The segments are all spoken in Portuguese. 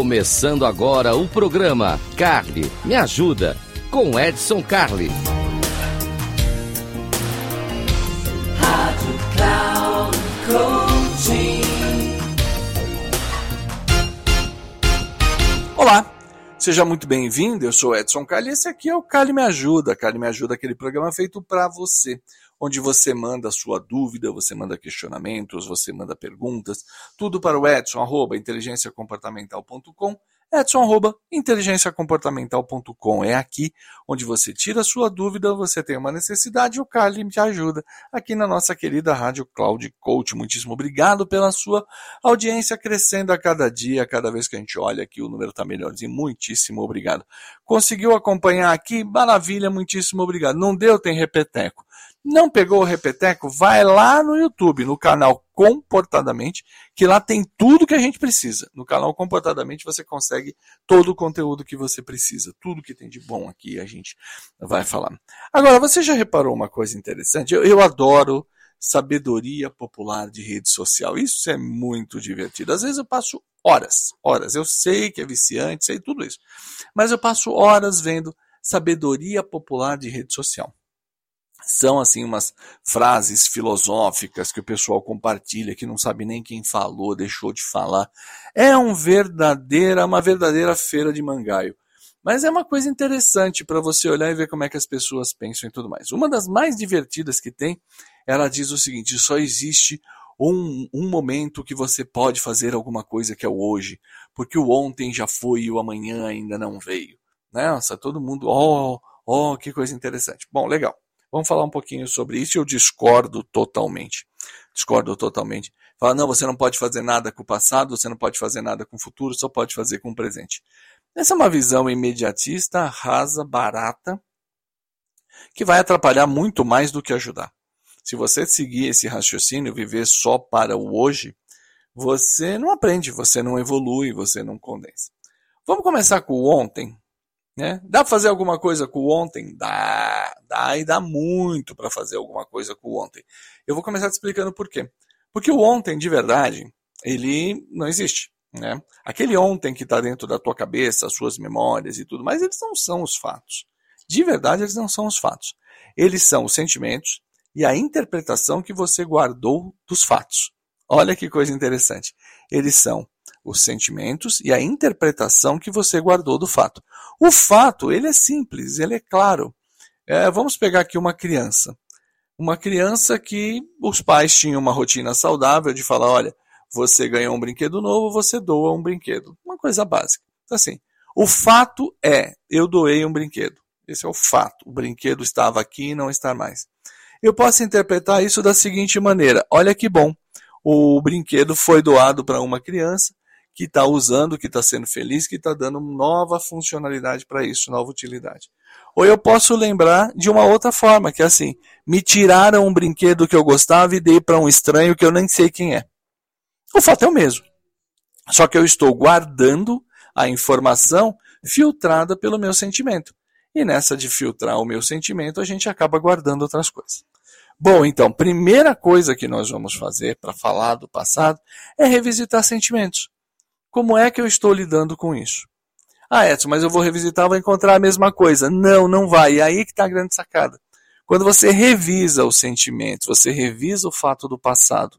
Começando agora o programa Carly Me Ajuda com Edson Carli. Rádio Cloud Olá, seja muito bem-vindo. Eu sou Edson Carli e esse aqui é o Carli Me Ajuda. Carli Me Ajuda, aquele programa feito para você onde você manda sua dúvida, você manda questionamentos, você manda perguntas, tudo para o Edson, arroba inteligenciacomportamental.com, Edson, arroba inteligenciacomportamental.com. É aqui onde você tira a sua dúvida, você tem uma necessidade o Carly te ajuda aqui na nossa querida Rádio Cloud Coach. Muitíssimo obrigado pela sua audiência crescendo a cada dia, cada vez que a gente olha aqui o número está melhorzinho. Muitíssimo obrigado. Conseguiu acompanhar aqui? Maravilha, muitíssimo obrigado. Não deu? Tem repeteco. Não pegou o repeteco? Vai lá no YouTube, no canal Comportadamente, que lá tem tudo que a gente precisa. No canal Comportadamente você consegue todo o conteúdo que você precisa. Tudo que tem de bom aqui a gente vai falar. Agora, você já reparou uma coisa interessante? Eu, eu adoro sabedoria popular de rede social. Isso é muito divertido. Às vezes eu passo horas, horas. Eu sei que é viciante, sei tudo isso. Mas eu passo horas vendo sabedoria popular de rede social são assim umas frases filosóficas que o pessoal compartilha que não sabe nem quem falou, deixou de falar. É um verdadeira, uma verdadeira feira de mangaio. Mas é uma coisa interessante para você olhar e ver como é que as pessoas pensam e tudo mais. Uma das mais divertidas que tem, ela diz o seguinte: só existe um, um momento que você pode fazer alguma coisa que é o hoje, porque o ontem já foi e o amanhã ainda não veio. Nossa, todo mundo, oh, oh, que coisa interessante. Bom, legal. Vamos falar um pouquinho sobre isso. Eu discordo totalmente. Discordo totalmente. Fala, não, você não pode fazer nada com o passado, você não pode fazer nada com o futuro, só pode fazer com o presente. Essa é uma visão imediatista, rasa, barata, que vai atrapalhar muito mais do que ajudar. Se você seguir esse raciocínio, viver só para o hoje, você não aprende, você não evolui, você não condensa. Vamos começar com o ontem. Né? Dá para fazer alguma coisa com o ontem? Dá, dá e dá muito para fazer alguma coisa com o ontem. Eu vou começar te explicando por quê. Porque o ontem, de verdade, ele não existe. Né? Aquele ontem que está dentro da tua cabeça, as suas memórias e tudo mais, eles não são os fatos. De verdade, eles não são os fatos. Eles são os sentimentos e a interpretação que você guardou dos fatos. Olha que coisa interessante. Eles são os sentimentos e a interpretação que você guardou do fato. O fato, ele é simples, ele é claro. É, vamos pegar aqui uma criança. Uma criança que os pais tinham uma rotina saudável de falar, olha, você ganhou um brinquedo novo, você doa um brinquedo. Uma coisa básica. Então, assim, o fato é, eu doei um brinquedo. Esse é o fato. O brinquedo estava aqui e não está mais. Eu posso interpretar isso da seguinte maneira: olha que bom, o brinquedo foi doado para uma criança que está usando, que está sendo feliz, que está dando nova funcionalidade para isso, nova utilidade. Ou eu posso lembrar de uma outra forma, que é assim: me tiraram um brinquedo que eu gostava e dei para um estranho que eu nem sei quem é. O fato é o mesmo. Só que eu estou guardando a informação filtrada pelo meu sentimento. E nessa de filtrar o meu sentimento, a gente acaba guardando outras coisas. Bom, então, primeira coisa que nós vamos fazer para falar do passado é revisitar sentimentos. Como é que eu estou lidando com isso? Ah, Edson, mas eu vou revisitar, vou encontrar a mesma coisa. Não, não vai. E aí que está a grande sacada. Quando você revisa os sentimentos, você revisa o fato do passado,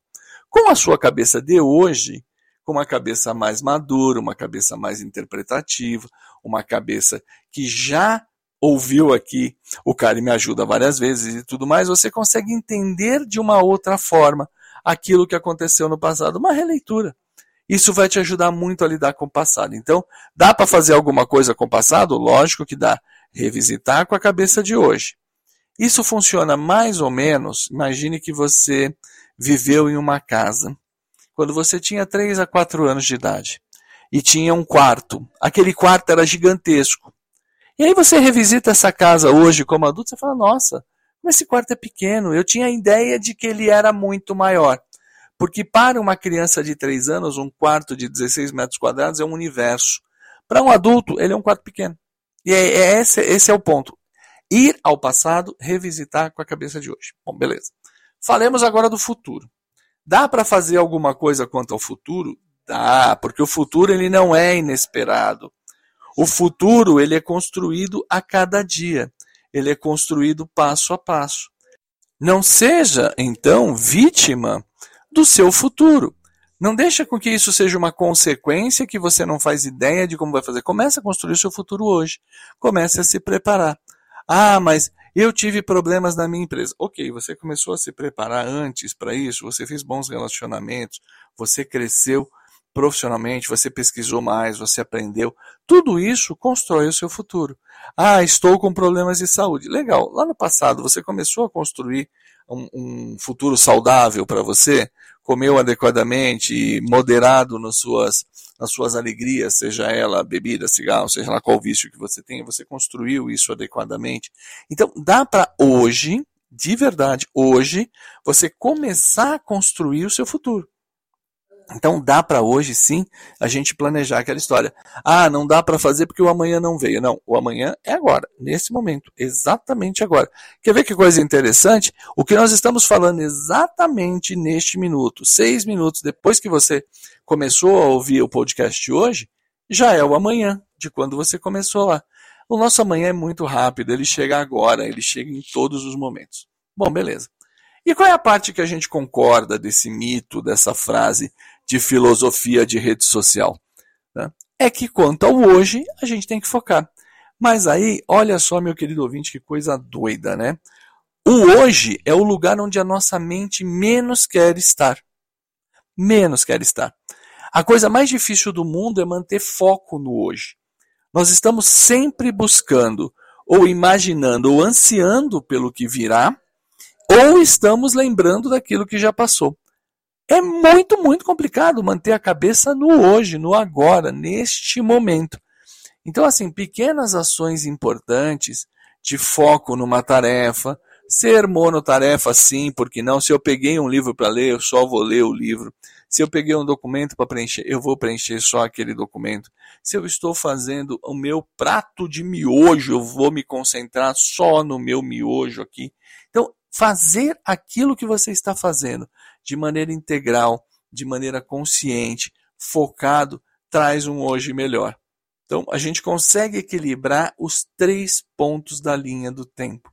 com a sua cabeça de hoje, com uma cabeça mais madura, uma cabeça mais interpretativa, uma cabeça que já ouviu aqui o cara me ajuda várias vezes e tudo mais, você consegue entender de uma outra forma aquilo que aconteceu no passado, uma releitura. Isso vai te ajudar muito a lidar com o passado. Então, dá para fazer alguma coisa com o passado? Lógico que dá. Revisitar com a cabeça de hoje. Isso funciona mais ou menos. Imagine que você viveu em uma casa quando você tinha 3 a 4 anos de idade e tinha um quarto. Aquele quarto era gigantesco. E aí você revisita essa casa hoje como adulto, e fala: "Nossa, mas esse quarto é pequeno. Eu tinha a ideia de que ele era muito maior". Porque para uma criança de 3 anos, um quarto de 16 metros quadrados é um universo. Para um adulto, ele é um quarto pequeno. E é, é esse, esse é o ponto. Ir ao passado, revisitar com a cabeça de hoje. Bom, beleza. Falemos agora do futuro. Dá para fazer alguma coisa quanto ao futuro? Dá, porque o futuro ele não é inesperado. O futuro ele é construído a cada dia. Ele é construído passo a passo. Não seja, então, vítima do seu futuro. Não deixa com que isso seja uma consequência que você não faz ideia de como vai fazer. Comece a construir o seu futuro hoje. Comece a se preparar. Ah, mas eu tive problemas na minha empresa. Ok, você começou a se preparar antes para isso, você fez bons relacionamentos, você cresceu profissionalmente, você pesquisou mais, você aprendeu. Tudo isso constrói o seu futuro. Ah, estou com problemas de saúde. Legal. Lá no passado você começou a construir um, um futuro saudável para você, comeu adequadamente e moderado nas suas, nas suas alegrias, seja ela bebida, cigarro, seja lá qual vício que você tenha, você construiu isso adequadamente. Então, dá para hoje, de verdade, hoje, você começar a construir o seu futuro. Então dá para hoje sim a gente planejar aquela história. Ah, não dá para fazer porque o amanhã não veio. Não, o amanhã é agora, nesse momento, exatamente agora. Quer ver que coisa interessante? O que nós estamos falando exatamente neste minuto, seis minutos depois que você começou a ouvir o podcast de hoje, já é o amanhã de quando você começou lá. O nosso amanhã é muito rápido, ele chega agora, ele chega em todos os momentos. Bom, beleza. E qual é a parte que a gente concorda desse mito, dessa frase de filosofia de rede social? Né? É que quanto ao hoje, a gente tem que focar. Mas aí, olha só, meu querido ouvinte, que coisa doida, né? O hoje é o lugar onde a nossa mente menos quer estar. Menos quer estar. A coisa mais difícil do mundo é manter foco no hoje. Nós estamos sempre buscando, ou imaginando, ou ansiando pelo que virá, ou estamos lembrando daquilo que já passou. É muito, muito complicado manter a cabeça no hoje, no agora, neste momento. Então, assim, pequenas ações importantes de foco numa tarefa, ser monotarefa sim, porque não? Se eu peguei um livro para ler, eu só vou ler o livro. Se eu peguei um documento para preencher, eu vou preencher só aquele documento. Se eu estou fazendo o meu prato de miojo, eu vou me concentrar só no meu miojo aqui. Então, fazer aquilo que você está fazendo de maneira integral, de maneira consciente, focado, traz um hoje melhor. Então, a gente consegue equilibrar os três pontos da linha do tempo.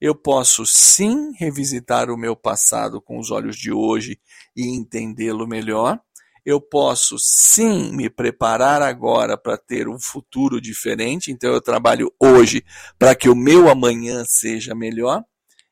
Eu posso sim revisitar o meu passado com os olhos de hoje e entendê-lo melhor. Eu posso sim me preparar agora para ter um futuro diferente, então eu trabalho hoje para que o meu amanhã seja melhor.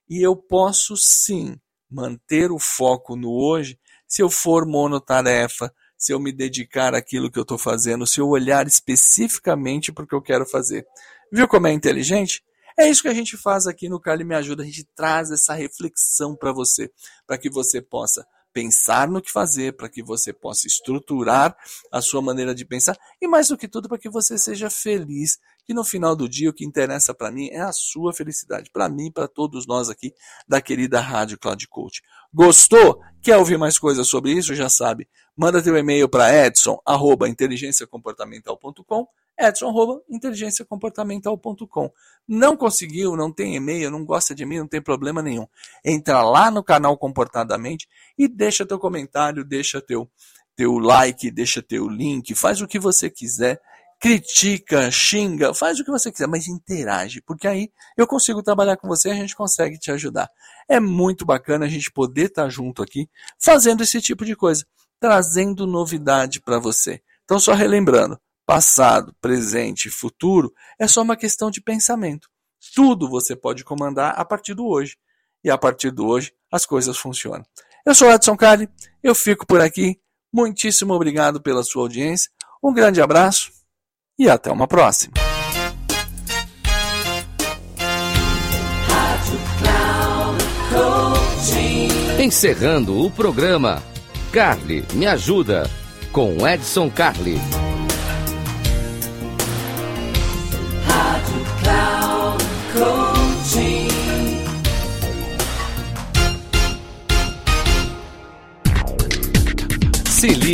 E eu posso sim manter o foco no hoje se eu for monotarefa, se eu me dedicar àquilo que eu estou fazendo, se eu olhar especificamente para o que eu quero fazer. Viu como é inteligente? É isso que a gente faz aqui no Cali Me Ajuda. A gente traz essa reflexão para você, para que você possa pensar no que fazer, para que você possa estruturar a sua maneira de pensar e, mais do que tudo, para que você seja feliz. Que no final do dia o que interessa para mim é a sua felicidade, para mim, para todos nós aqui da querida Rádio Cloud Coach. Gostou? Quer ouvir mais coisas sobre isso? Já sabe. Manda teu e-mail para edson@inteligenciacomportamental.com edson.inteligenciacomportamental.com. Não conseguiu, não tem e-mail, não gosta de mim, não tem problema nenhum. Entra lá no canal Comportadamente e deixa teu comentário, deixa teu, teu like, deixa teu link, faz o que você quiser. Critica, xinga, faz o que você quiser, mas interage, porque aí eu consigo trabalhar com você e a gente consegue te ajudar. É muito bacana a gente poder estar junto aqui fazendo esse tipo de coisa, trazendo novidade para você. Então, só relembrando, passado, presente e futuro é só uma questão de pensamento. Tudo você pode comandar a partir do hoje. E a partir do hoje as coisas funcionam. Eu sou Edson Cali, eu fico por aqui. Muitíssimo obrigado pela sua audiência. Um grande abraço e até uma próxima. Encerrando o programa, Carly me ajuda com Edson Carli.